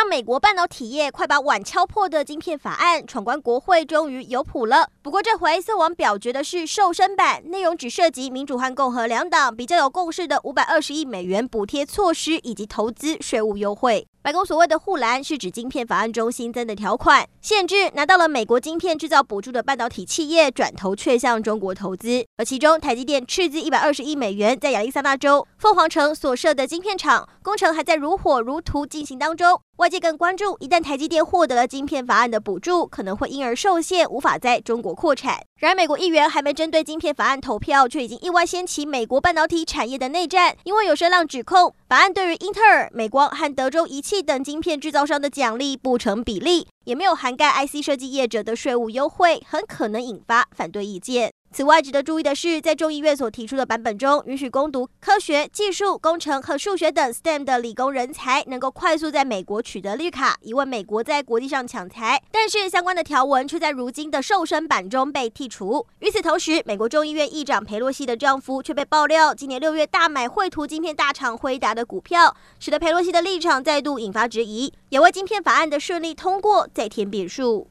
让美国半导体业快把碗敲破的晶片法案闯关国会，终于有谱了。不过这回色王表决的是瘦身版，内容只涉及民主和共和两党比较有共识的五百二十亿美元补贴措施以及投资税务优惠。白宫所谓的护栏是指晶片法案中新增的条款，限制拿到了美国晶片制造补助的半导体企业转头却向中国投资。而其中台积电斥资一百二十亿美元在亚利桑那州凤凰城所设的晶片厂工程还在如火如荼进行当中。外界更关注，一旦台积电获得了晶片法案的补助，可能会因而受限，无法在中国扩产。然而，美国议员还没针对晶片法案投票，却已经意外掀起美国半导体产业的内战。因为有声浪指控，法案对于英特尔、美光和德州仪器等晶片制造商的奖励不成比例，也没有涵盖 IC 设计业者的税务优惠，很可能引发反对意见。此外，值得注意的是，在众议院所提出的版本中，允许攻读科学、技术、工程和数学等 STEM 的理工人才能够快速在美国取得绿卡，以为美国在国际上抢才。但是，相关的条文却在如今的瘦身版中被剔除。与此同时，美国众议院议长佩洛西的丈夫却被爆料，今年六月大买绘图晶片大厂辉达的股票，使得佩洛西的立场再度引发质疑，也为晶片法案的顺利通过再添变数。